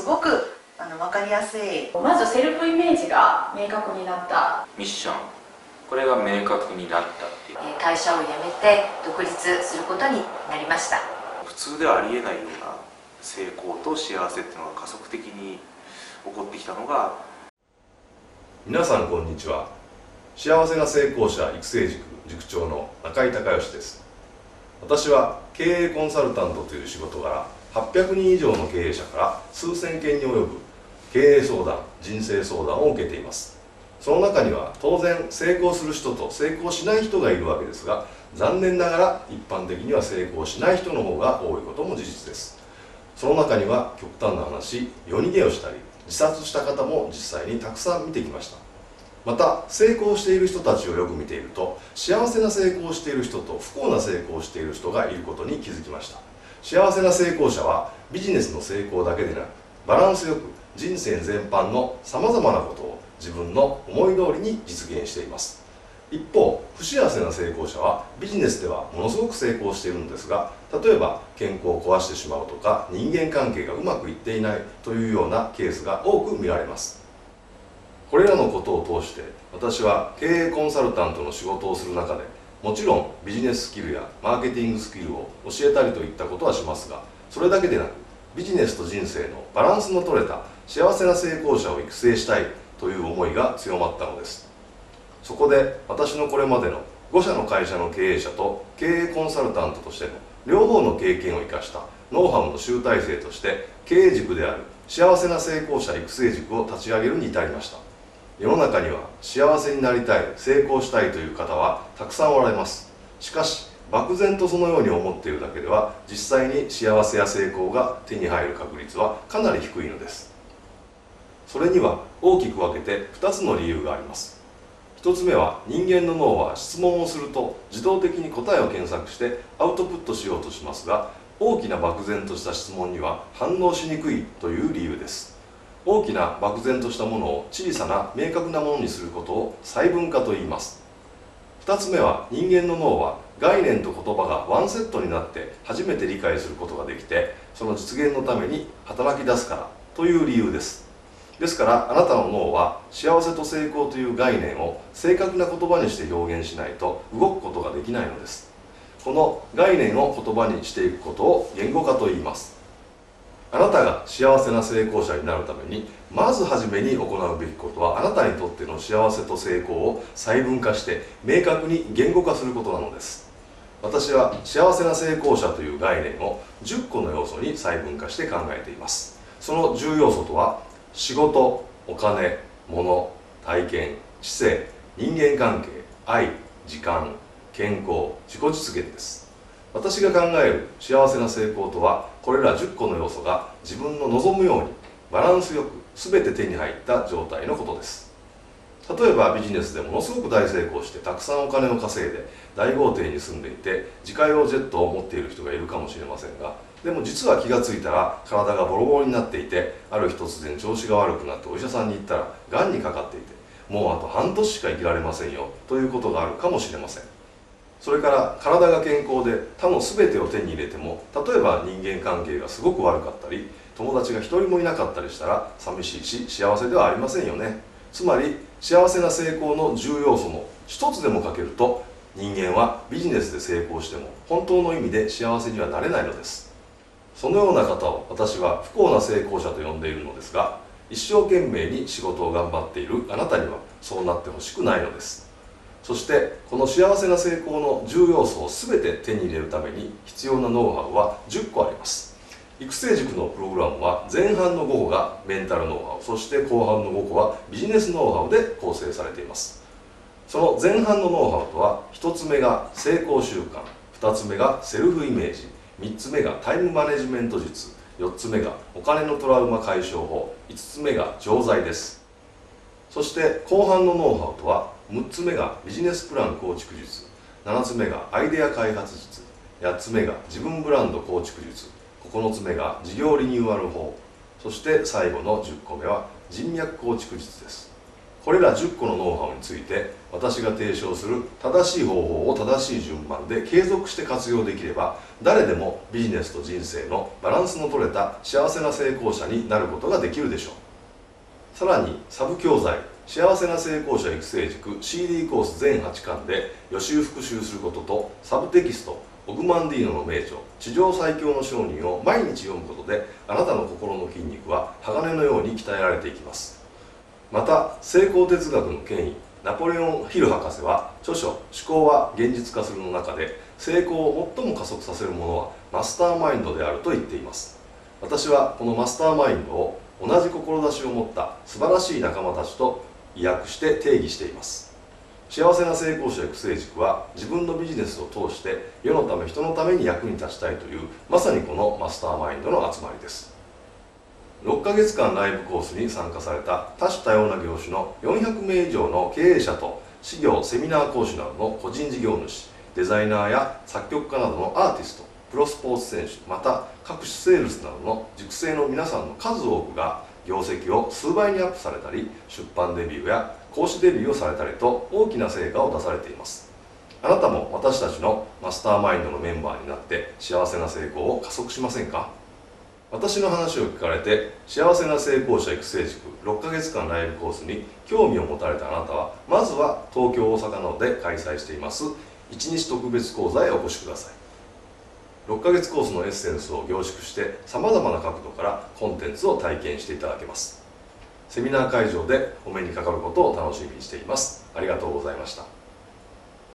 すごくあの分かりやすい。まずセルフイメージが明確になった。ミッション。これが明確になったっていう。会社を辞めて独立することになりました。普通ではありえないような成功と幸せっていうのが加速的に起こってきたのが。皆さんこんにちは。幸せな成功者育成塾塾長の中井隆義です。私は経営コンサルタントという仕事柄800人以上の経営者から数千件に及ぶ経営相談人生相談を受けています。その中には当然成功する人と成功しない人がいるわけですが残念ながら一般的には成功しない人の方が多いことも事実です。その中には極端な話夜逃げをしたり自殺した方も実際にたくさん見てきました。また成功している人たちをよく見ていると幸せな成功をしている人と不幸な成功している人がいることに気づきました。幸せな成功者はビジネスの成功だけでなくバランスよく人生全般のさまざまなことを自分の思い通りに実現しています。一方不幸せな成功者はビジネスではものすごく成功しているんですが例えば健康を壊してしまうとか人間関係がうまくいっていないというようなケースが多く見られます。これらのことを通して私は経営コンサルタントの仕事をする中でもちろんビジネススキルやマーケティングスキルを教えたりといったことはしますがそれだけでなくビジネスと人生のバランスの取れた幸せな成功者を育成したいという思いが強まったのです。そこで私のこれまでの5社の会社の経営者と経営コンサルタントとしての両方の経験を生かしたノウハウの集大成として経営塾である幸せな成功者育成塾を立ち上げるに至りました。世の中には幸せになりたい成功したいという方はたくさんおられます。しかし漠然とそのように思っているだけでは実際に幸せや成功が手に入る確率はかなり低いのです。それには大きく分けて2つの理由があります。1つ目は人間の脳は質問をすると自動的に答えを検索してアウトプットしようとしますが大きな漠然とした質問には反応しにくいという理由です。大きな漠然としたものを小さな明確なものにすることを細分化と言います。2つ目は人間の脳は概念と言葉がワンセットになって初めて理解することができてその実現のために働き出すからという理由です。ですからあなたの脳は幸せと成功という概念を正確な言葉にして表現しないと動くことができないのです。この概念を言葉にしていくことを言語化と言います。あなたが幸せな成功者になるためにまず初めに行うべきことはあなたにとっての幸せと成功を細分化して明確に言語化することなのです。私は幸せな成功者という概念を10個の要素に細分化して考えています。その10要素とは仕事お金物体験知性人間関係愛時間健康自己実現です。私が考える幸せな成功とはこれら10個の要素が自分の望むようにバランスよく全て手に入った状態のことです。例えばビジネスでものすごく大成功してたくさんお金を稼いで大豪邸に住んでいて自家用ジェットを持っている人がいるかもしれませんがでも実は気が付いたら体がボロボロになっていてある日突然調子が悪くなってお医者さんに行ったらがんにかかっていてもうあと半年しか生きられませんよということがあるかもしれません。それから体が健康で他の全てを手に入れても例えば人間関係がすごく悪かったり友達が一人もいなかったりしたら寂しいし幸せではありませんよね。つまり幸せな成功の重要素の一つでも欠けると人間はビジネスで成功しても本当の意味で幸せにはなれないのです。そのような方を私は不幸な成功者と呼んでいるのですが一生懸命に仕事を頑張っているあなたにはそうなってほしくないのです。そしてこの幸せな成功の重要素を全て手に入れるために必要なノウハウは10個あります。育成塾のプログラムは前半の5個がメンタルノウハウそして後半の5個はビジネスノウハウで構成されています。その前半のノウハウとは1つ目が成功習慣2つ目がセルフイメージ3つ目がタイムマネジメント術4つ目がお金のトラウマ解消法5つ目が錠剤です。そして後半のノウハウとは6つ目がビジネスプラン構築術。7つ目がアイデア開発術。8つ目が自分ブランド構築術。9つ目が事業リニューアル法。そして最後の10個目は人脈構築術です。これら10個のノウハウについて私が提唱する正しい方法を正しい順番で継続して活用できれば誰でもビジネスと人生のバランスの取れた幸せな成功者になることができるでしょう。さらにサブ教材。幸せな成功者育成塾 CD コース全8巻で予習復習することとサブテキストオグマンディーノの名著地上最強の商人を毎日読むことであなたの心の筋肉は鋼のように鍛えられていきます。また成功哲学の権威ナポレオン・ヒル博士は著書「思考は現実化する」の中で成功を最も加速させるものはマスターマインドであると言っています。私はこのマスターマインドを同じ志を持った素晴らしい仲間たちと訳して定義しています。幸せな成功者育成塾は自分のビジネスを通して世のため人のために役に立ちたいというまさにこのマスターマインドの集まりです。6ヶ月間ライブコースに参加された多種多様な業種の400名以上の経営者と事業セミナー講師などの個人事業主デザイナーや作曲家などのアーティストプロスポーツ選手また各種セールスなどの熟成の皆さんの数多くが業績を数倍にアップされたり出版デビューや講師デビューをされたりと大きな成果を出されています。あなたも私たちのマスターマインドのメンバーになって幸せな成功を加速しませんか？私の話を聞かれて幸せな成功者育成塾6ヶ月間ライブコースに興味を持たれたあなたはまずは東京大阪などで開催しています1日特別講座へお越しください。6ヶ月コースのエッセンスを凝縮してさまざまな角度からコンテンツを体験していただけます。セミナー会場でお目にかかることを楽しみにしています。ありがとうございました。